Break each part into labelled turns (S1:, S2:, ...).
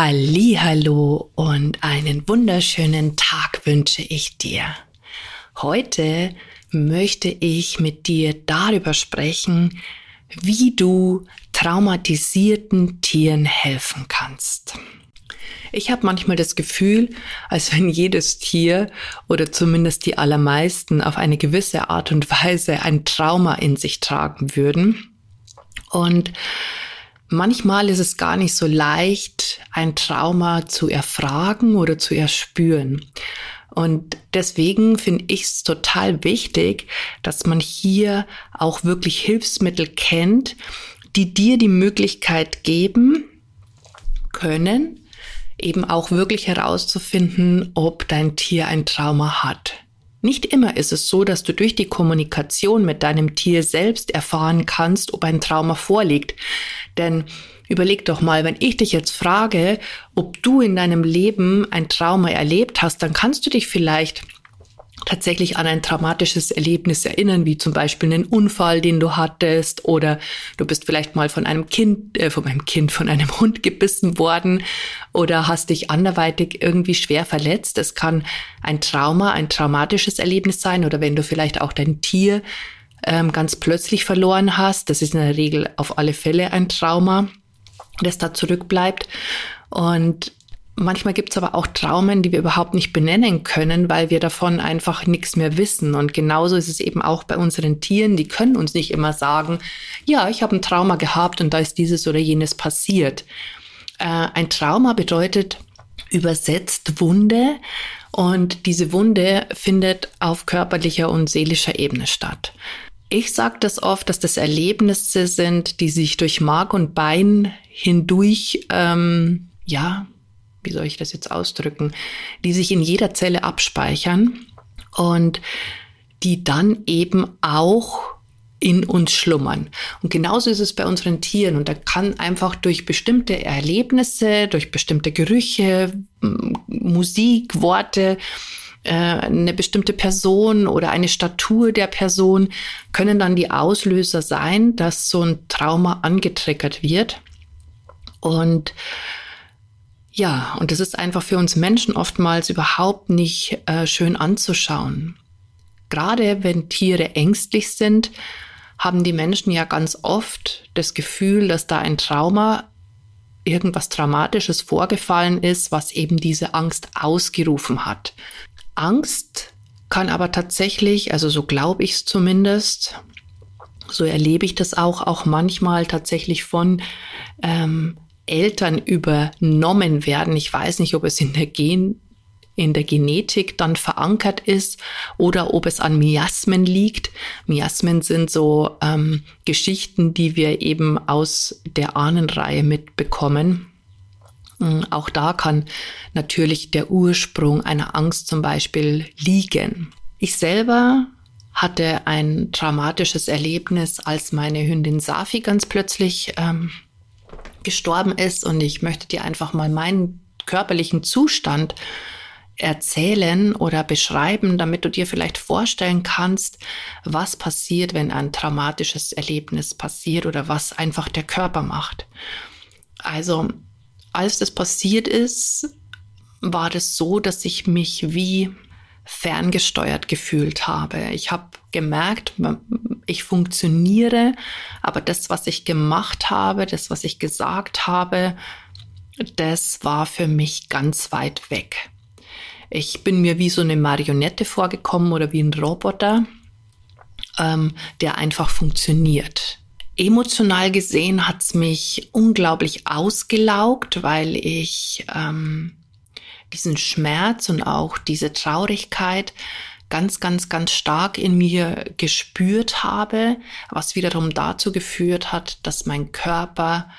S1: Hallo und einen wunderschönen Tag wünsche ich dir. Heute möchte ich mit dir darüber sprechen, wie du traumatisierten Tieren helfen kannst. Ich habe manchmal das Gefühl, als wenn jedes Tier oder zumindest die allermeisten auf eine gewisse Art und Weise ein Trauma in sich tragen würden. Und manchmal ist es gar nicht so leicht, ein Trauma zu erfragen oder zu erspüren. Und deswegen finde ich es total wichtig, dass man hier auch wirklich Hilfsmittel kennt, die dir die Möglichkeit geben können, eben auch wirklich herauszufinden, ob dein Tier ein Trauma hat. Nicht immer ist es so, dass du durch die Kommunikation mit deinem Tier selbst erfahren kannst, ob ein Trauma vorliegt. Denn überleg doch mal, wenn ich dich jetzt frage, ob du in deinem Leben ein Trauma erlebt hast, dann kannst du dich vielleicht tatsächlich an ein traumatisches Erlebnis erinnern, wie zum Beispiel einen Unfall, den du hattest, oder du bist vielleicht mal von einem Kind, äh, von einem Kind, von einem Hund gebissen worden oder hast dich anderweitig irgendwie schwer verletzt. Es kann ein Trauma, ein traumatisches Erlebnis sein, oder wenn du vielleicht auch dein Tier ähm, ganz plötzlich verloren hast, das ist in der Regel auf alle Fälle ein Trauma, das da zurückbleibt. Und Manchmal gibt es aber auch Traumen, die wir überhaupt nicht benennen können, weil wir davon einfach nichts mehr wissen. Und genauso ist es eben auch bei unseren Tieren. Die können uns nicht immer sagen, ja, ich habe ein Trauma gehabt und da ist dieses oder jenes passiert. Äh, ein Trauma bedeutet übersetzt Wunde und diese Wunde findet auf körperlicher und seelischer Ebene statt. Ich sage das oft, dass das Erlebnisse sind, die sich durch Mark und Bein hindurch ähm, ja wie soll ich das jetzt ausdrücken, die sich in jeder Zelle abspeichern und die dann eben auch in uns schlummern. Und genauso ist es bei unseren Tieren. Und da kann einfach durch bestimmte Erlebnisse, durch bestimmte Gerüche, Musik, Worte, äh, eine bestimmte Person oder eine Statur der Person können dann die Auslöser sein, dass so ein Trauma angetriggert wird. Und ja, und es ist einfach für uns Menschen oftmals überhaupt nicht äh, schön anzuschauen. Gerade wenn Tiere ängstlich sind, haben die Menschen ja ganz oft das Gefühl, dass da ein Trauma, irgendwas Dramatisches vorgefallen ist, was eben diese Angst ausgerufen hat. Angst kann aber tatsächlich, also so glaube ich es zumindest, so erlebe ich das auch, auch manchmal tatsächlich von ähm, Eltern übernommen werden. Ich weiß nicht, ob es in der Gen in der Genetik dann verankert ist oder ob es an Miasmen liegt. Miasmen sind so ähm, Geschichten, die wir eben aus der Ahnenreihe mitbekommen. Ähm, auch da kann natürlich der Ursprung einer Angst zum Beispiel liegen. Ich selber hatte ein traumatisches Erlebnis, als meine Hündin Safi ganz plötzlich ähm, gestorben ist und ich möchte dir einfach mal meinen körperlichen Zustand erzählen oder beschreiben, damit du dir vielleicht vorstellen kannst, was passiert, wenn ein traumatisches Erlebnis passiert oder was einfach der Körper macht. Also, als das passiert ist, war das so, dass ich mich wie ferngesteuert gefühlt habe. Ich habe gemerkt, ich funktioniere, aber das, was ich gemacht habe, das, was ich gesagt habe, das war für mich ganz weit weg. Ich bin mir wie so eine Marionette vorgekommen oder wie ein Roboter, ähm, der einfach funktioniert. Emotional gesehen hat es mich unglaublich ausgelaugt, weil ich ähm, diesen Schmerz und auch diese Traurigkeit ganz, ganz, ganz stark in mir gespürt habe, was wiederum dazu geführt hat, dass mein Körper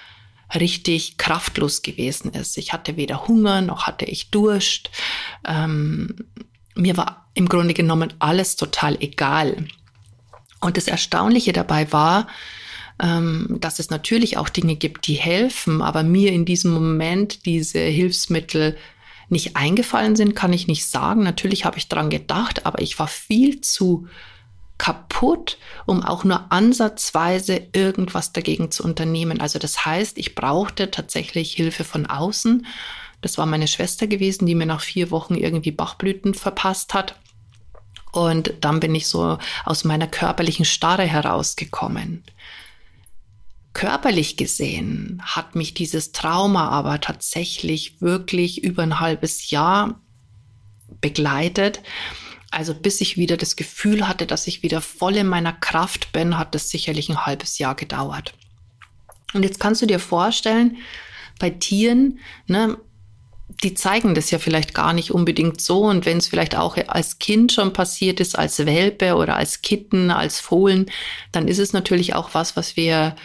S1: richtig kraftlos gewesen ist. Ich hatte weder Hunger noch hatte ich Durst. Ähm, mir war im Grunde genommen alles total egal. Und das Erstaunliche dabei war, ähm, dass es natürlich auch Dinge gibt, die helfen, aber mir in diesem Moment diese Hilfsmittel nicht eingefallen sind, kann ich nicht sagen. Natürlich habe ich dran gedacht, aber ich war viel zu kaputt, um auch nur ansatzweise irgendwas dagegen zu unternehmen. Also das heißt, ich brauchte tatsächlich Hilfe von außen. Das war meine Schwester gewesen, die mir nach vier Wochen irgendwie Bachblüten verpasst hat. Und dann bin ich so aus meiner körperlichen Starre herausgekommen. Körperlich gesehen hat mich dieses Trauma aber tatsächlich wirklich über ein halbes Jahr begleitet. Also bis ich wieder das Gefühl hatte, dass ich wieder voll in meiner Kraft bin, hat es sicherlich ein halbes Jahr gedauert. Und jetzt kannst du dir vorstellen, bei Tieren, ne, die zeigen das ja vielleicht gar nicht unbedingt so. Und wenn es vielleicht auch als Kind schon passiert ist, als Welpe oder als Kitten, als Fohlen, dann ist es natürlich auch was, was wir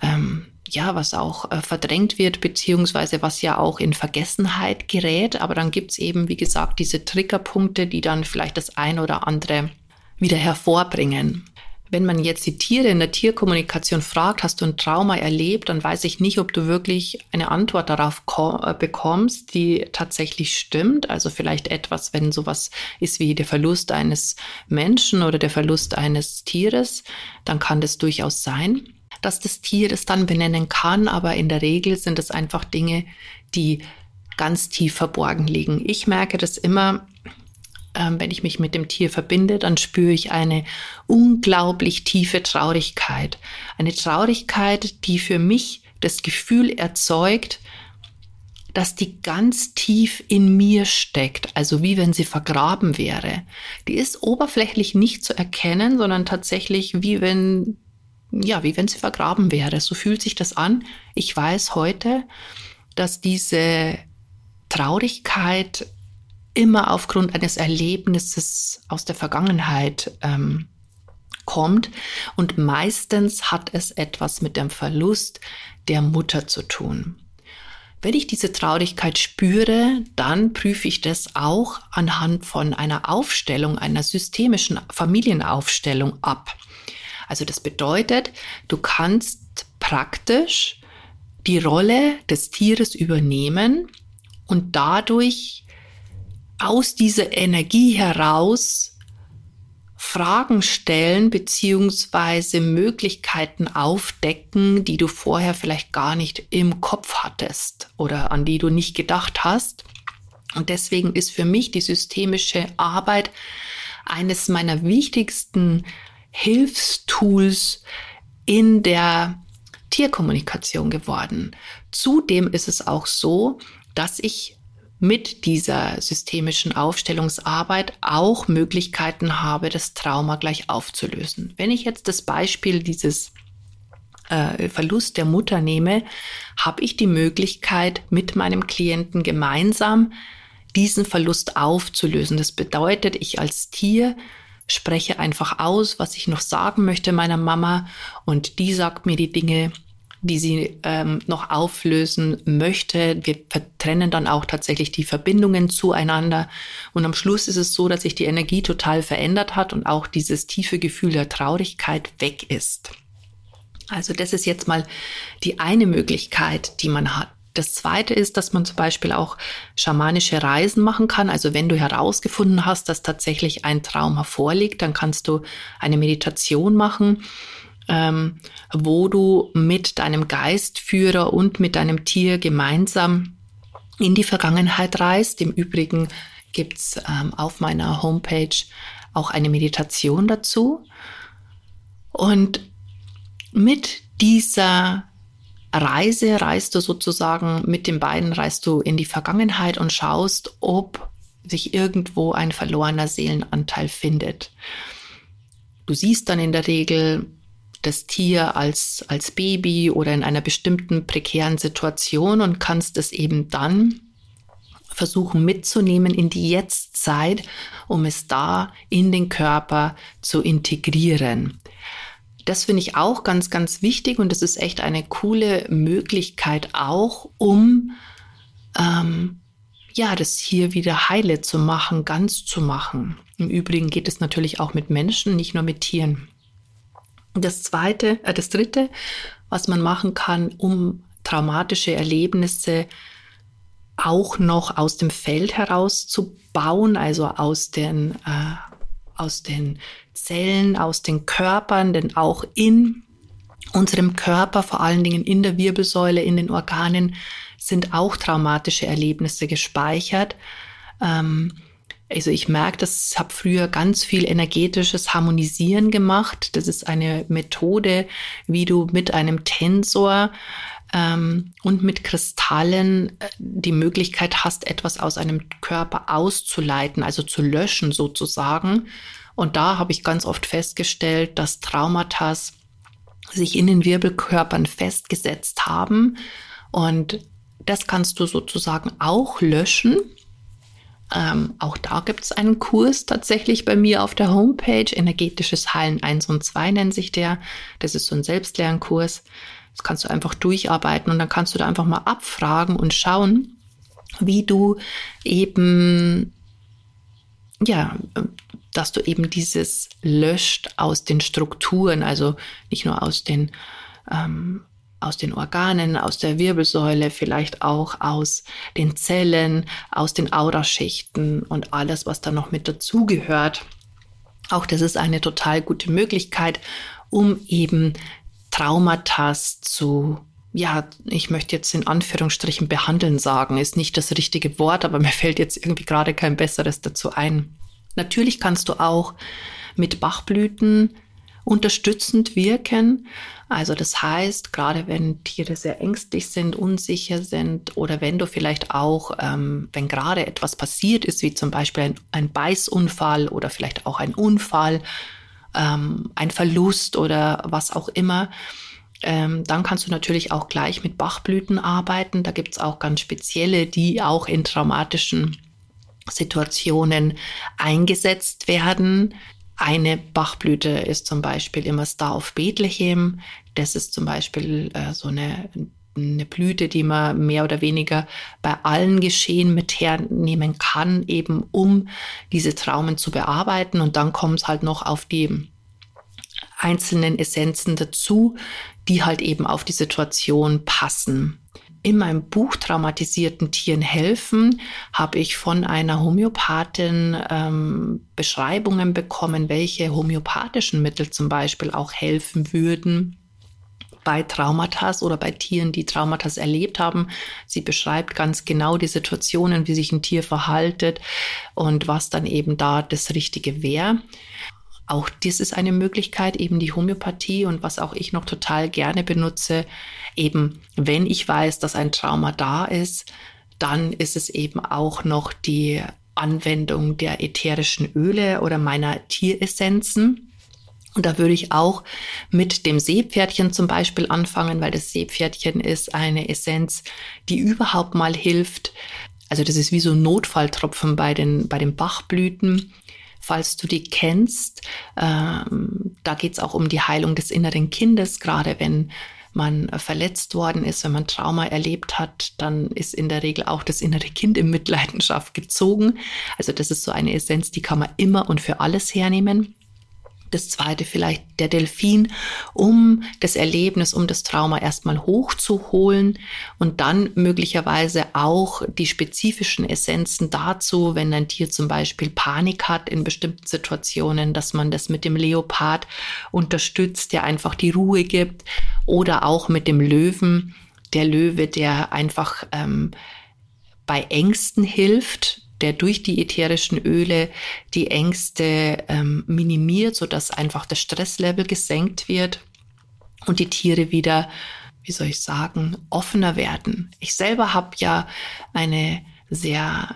S1: ähm, ja, was auch äh, verdrängt wird, beziehungsweise was ja auch in Vergessenheit gerät. Aber dann gibt's eben, wie gesagt, diese Triggerpunkte, die dann vielleicht das ein oder andere wieder hervorbringen. Wenn man jetzt die Tiere in der Tierkommunikation fragt, hast du ein Trauma erlebt, dann weiß ich nicht, ob du wirklich eine Antwort darauf äh, bekommst, die tatsächlich stimmt. Also vielleicht etwas, wenn sowas ist wie der Verlust eines Menschen oder der Verlust eines Tieres, dann kann das durchaus sein dass das Tier es dann benennen kann, aber in der Regel sind es einfach Dinge, die ganz tief verborgen liegen. Ich merke das immer, ähm, wenn ich mich mit dem Tier verbinde, dann spüre ich eine unglaublich tiefe Traurigkeit. Eine Traurigkeit, die für mich das Gefühl erzeugt, dass die ganz tief in mir steckt, also wie wenn sie vergraben wäre. Die ist oberflächlich nicht zu erkennen, sondern tatsächlich wie wenn ja, wie wenn sie vergraben wäre. So fühlt sich das an. Ich weiß heute, dass diese Traurigkeit immer aufgrund eines Erlebnisses aus der Vergangenheit ähm, kommt und meistens hat es etwas mit dem Verlust der Mutter zu tun. Wenn ich diese Traurigkeit spüre, dann prüfe ich das auch anhand von einer Aufstellung, einer systemischen Familienaufstellung ab. Also das bedeutet, du kannst praktisch die Rolle des Tieres übernehmen und dadurch aus dieser Energie heraus Fragen stellen beziehungsweise Möglichkeiten aufdecken, die du vorher vielleicht gar nicht im Kopf hattest oder an die du nicht gedacht hast. Und deswegen ist für mich die systemische Arbeit eines meiner wichtigsten Hilfstools in der Tierkommunikation geworden. Zudem ist es auch so, dass ich mit dieser systemischen Aufstellungsarbeit auch Möglichkeiten habe, das Trauma gleich aufzulösen. Wenn ich jetzt das Beispiel dieses äh, Verlust der Mutter nehme, habe ich die Möglichkeit, mit meinem Klienten gemeinsam diesen Verlust aufzulösen. Das bedeutet, ich als Tier spreche einfach aus, was ich noch sagen möchte meiner Mama und die sagt mir die Dinge, die sie ähm, noch auflösen möchte. Wir trennen dann auch tatsächlich die Verbindungen zueinander. Und am Schluss ist es so, dass sich die Energie total verändert hat und auch dieses tiefe Gefühl der Traurigkeit weg ist. Also das ist jetzt mal die eine Möglichkeit, die man hat. Das zweite ist, dass man zum Beispiel auch schamanische Reisen machen kann. Also wenn du herausgefunden hast, dass tatsächlich ein Traum hervorliegt, dann kannst du eine Meditation machen, ähm, wo du mit deinem Geistführer und mit deinem Tier gemeinsam in die Vergangenheit reist. Im Übrigen gibt's ähm, auf meiner Homepage auch eine Meditation dazu. Und mit dieser Reise reist du sozusagen mit den beiden, reist du in die Vergangenheit und schaust, ob sich irgendwo ein verlorener Seelenanteil findet. Du siehst dann in der Regel das Tier als, als Baby oder in einer bestimmten prekären Situation und kannst es eben dann versuchen mitzunehmen in die Jetztzeit, um es da in den Körper zu integrieren. Das finde ich auch ganz, ganz wichtig und das ist echt eine coole Möglichkeit auch, um ähm, ja, das hier wieder heile zu machen, ganz zu machen. Im Übrigen geht es natürlich auch mit Menschen, nicht nur mit Tieren. Das zweite, äh, das dritte, was man machen kann, um traumatische Erlebnisse auch noch aus dem Feld heraus zu bauen, also aus den, äh, aus den Zellen, aus den Körpern, denn auch in unserem Körper, vor allen Dingen in der Wirbelsäule, in den Organen, sind auch traumatische Erlebnisse gespeichert. Ähm, also ich merke, dass ich habe früher ganz viel energetisches Harmonisieren gemacht. Das ist eine Methode, wie du mit einem Tensor ähm, und mit Kristallen äh, die Möglichkeit hast, etwas aus einem Körper auszuleiten, also zu löschen sozusagen. Und da habe ich ganz oft festgestellt, dass Traumata sich in den Wirbelkörpern festgesetzt haben. Und das kannst du sozusagen auch löschen. Ähm, auch da gibt es einen Kurs tatsächlich bei mir auf der Homepage. Energetisches Heilen 1 und 2 nennt sich der. Das ist so ein Selbstlernkurs. Das kannst du einfach durcharbeiten und dann kannst du da einfach mal abfragen und schauen, wie du eben, ja, dass du eben dieses löscht aus den Strukturen, also nicht nur aus den, ähm, aus den Organen, aus der Wirbelsäule, vielleicht auch aus den Zellen, aus den Auraschichten und alles, was da noch mit dazugehört. Auch das ist eine total gute Möglichkeit, um eben Traumata zu, ja, ich möchte jetzt in Anführungsstrichen behandeln sagen, ist nicht das richtige Wort, aber mir fällt jetzt irgendwie gerade kein besseres dazu ein. Natürlich kannst du auch mit Bachblüten unterstützend wirken. Also das heißt, gerade wenn Tiere sehr ängstlich sind, unsicher sind oder wenn du vielleicht auch, ähm, wenn gerade etwas passiert ist, wie zum Beispiel ein, ein Beißunfall oder vielleicht auch ein Unfall, ähm, ein Verlust oder was auch immer, ähm, dann kannst du natürlich auch gleich mit Bachblüten arbeiten. Da gibt es auch ganz spezielle, die auch in traumatischen Situationen eingesetzt werden. Eine Bachblüte ist zum Beispiel immer Star of Bethlehem. Das ist zum Beispiel äh, so eine, eine Blüte, die man mehr oder weniger bei allen Geschehen mit hernehmen kann, eben um diese Traumen zu bearbeiten. Und dann kommt es halt noch auf die einzelnen Essenzen dazu, die halt eben auf die Situation passen. In meinem Buch Traumatisierten Tieren helfen habe ich von einer Homöopathin ähm, Beschreibungen bekommen, welche homöopathischen Mittel zum Beispiel auch helfen würden bei Traumata oder bei Tieren, die Traumata erlebt haben. Sie beschreibt ganz genau die Situationen, wie sich ein Tier verhaltet und was dann eben da das Richtige wäre. Auch dies ist eine Möglichkeit, eben die Homöopathie und was auch ich noch total gerne benutze, eben wenn ich weiß, dass ein Trauma da ist, dann ist es eben auch noch die Anwendung der ätherischen Öle oder meiner Tieressenzen. Und da würde ich auch mit dem Seepferdchen zum Beispiel anfangen, weil das Seepferdchen ist eine Essenz, die überhaupt mal hilft. Also das ist wie so ein Notfalltropfen bei den, bei den Bachblüten falls du die kennst. Ähm, da geht es auch um die Heilung des inneren Kindes, gerade wenn man verletzt worden ist, wenn man Trauma erlebt hat, dann ist in der Regel auch das innere Kind in Mitleidenschaft gezogen. Also das ist so eine Essenz, die kann man immer und für alles hernehmen. Das zweite vielleicht der Delfin, um das Erlebnis, um das Trauma erstmal hochzuholen und dann möglicherweise auch die spezifischen Essenzen dazu, wenn ein Tier zum Beispiel Panik hat in bestimmten Situationen, dass man das mit dem Leopard unterstützt, der einfach die Ruhe gibt oder auch mit dem Löwen, der Löwe, der einfach ähm, bei Ängsten hilft, der durch die ätherischen Öle die Ängste ähm, minimiert, sodass einfach das Stresslevel gesenkt wird und die Tiere wieder, wie soll ich sagen, offener werden. Ich selber habe ja eine sehr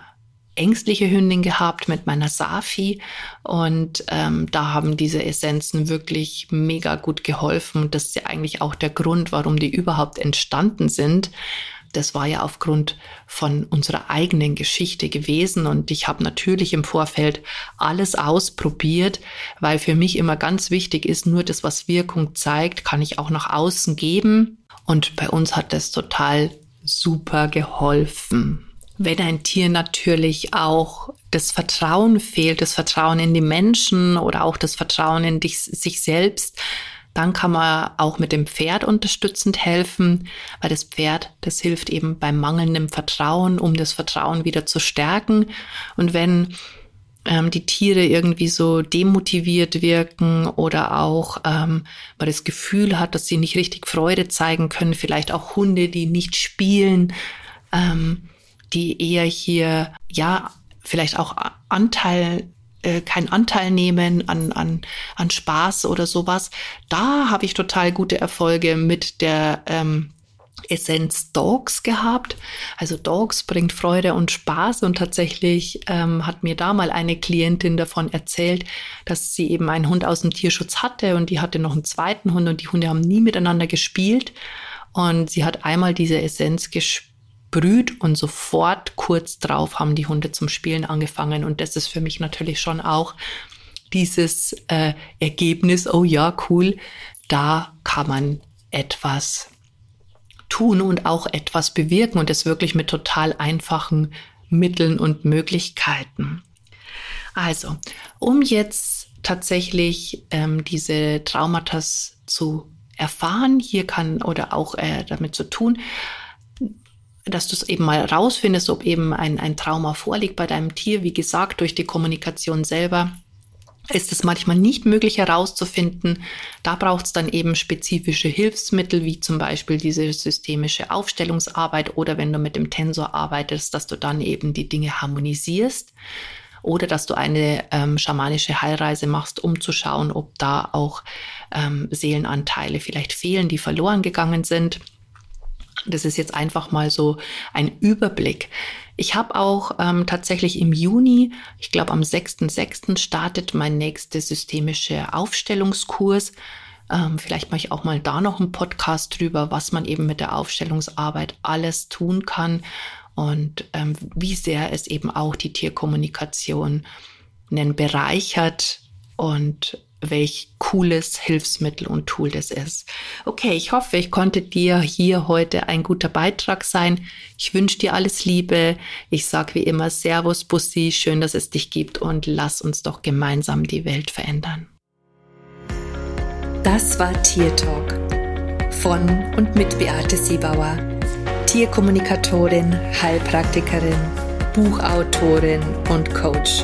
S1: ängstliche Hündin gehabt mit meiner Safi und ähm, da haben diese Essenzen wirklich mega gut geholfen. Das ist ja eigentlich auch der Grund, warum die überhaupt entstanden sind, das war ja aufgrund von unserer eigenen Geschichte gewesen. Und ich habe natürlich im Vorfeld alles ausprobiert, weil für mich immer ganz wichtig ist, nur das, was Wirkung zeigt, kann ich auch nach außen geben. Und bei uns hat das total super geholfen. Wenn ein Tier natürlich auch das Vertrauen fehlt, das Vertrauen in die Menschen oder auch das Vertrauen in dich, sich selbst, dann kann man auch mit dem Pferd unterstützend helfen, weil das Pferd, das hilft eben beim mangelnden Vertrauen, um das Vertrauen wieder zu stärken. Und wenn ähm, die Tiere irgendwie so demotiviert wirken oder auch ähm, man das Gefühl hat, dass sie nicht richtig Freude zeigen können, vielleicht auch Hunde, die nicht spielen, ähm, die eher hier, ja, vielleicht auch Anteil äh, keinen Anteil nehmen an, an, an Spaß oder sowas. Da habe ich total gute Erfolge mit der ähm, Essenz Dogs gehabt. Also Dogs bringt Freude und Spaß und tatsächlich ähm, hat mir da mal eine Klientin davon erzählt, dass sie eben einen Hund aus dem Tierschutz hatte und die hatte noch einen zweiten Hund und die Hunde haben nie miteinander gespielt und sie hat einmal diese Essenz gespielt sprüht und sofort kurz drauf haben die Hunde zum Spielen angefangen. Und das ist für mich natürlich schon auch dieses äh, Ergebnis, oh ja, cool, da kann man etwas tun und auch etwas bewirken und das wirklich mit total einfachen Mitteln und Möglichkeiten. Also, um jetzt tatsächlich ähm, diese Traumata zu erfahren, hier kann oder auch äh, damit zu tun, dass du es eben mal rausfindest, ob eben ein, ein Trauma vorliegt bei deinem Tier. Wie gesagt, durch die Kommunikation selber ist es manchmal nicht möglich herauszufinden. Da braucht es dann eben spezifische Hilfsmittel, wie zum Beispiel diese systemische Aufstellungsarbeit oder wenn du mit dem Tensor arbeitest, dass du dann eben die Dinge harmonisierst oder dass du eine ähm, schamanische Heilreise machst, um zu schauen, ob da auch ähm, Seelenanteile vielleicht fehlen, die verloren gegangen sind. Das ist jetzt einfach mal so ein Überblick. Ich habe auch ähm, tatsächlich im Juni, ich glaube am 6.6. startet mein nächster systemische Aufstellungskurs. Ähm, vielleicht mache ich auch mal da noch einen Podcast drüber, was man eben mit der Aufstellungsarbeit alles tun kann und ähm, wie sehr es eben auch die Tierkommunikation bereichert und welch cooles Hilfsmittel und Tool das ist. Okay, ich hoffe, ich konnte dir hier heute ein guter Beitrag sein. Ich wünsche dir alles Liebe. Ich sage wie immer Servus, Bussi, schön, dass es dich gibt und lass uns doch gemeinsam die Welt verändern.
S2: Das war Tier Talk von und mit Beate Siebauer, Tierkommunikatorin, Heilpraktikerin, Buchautorin und Coach.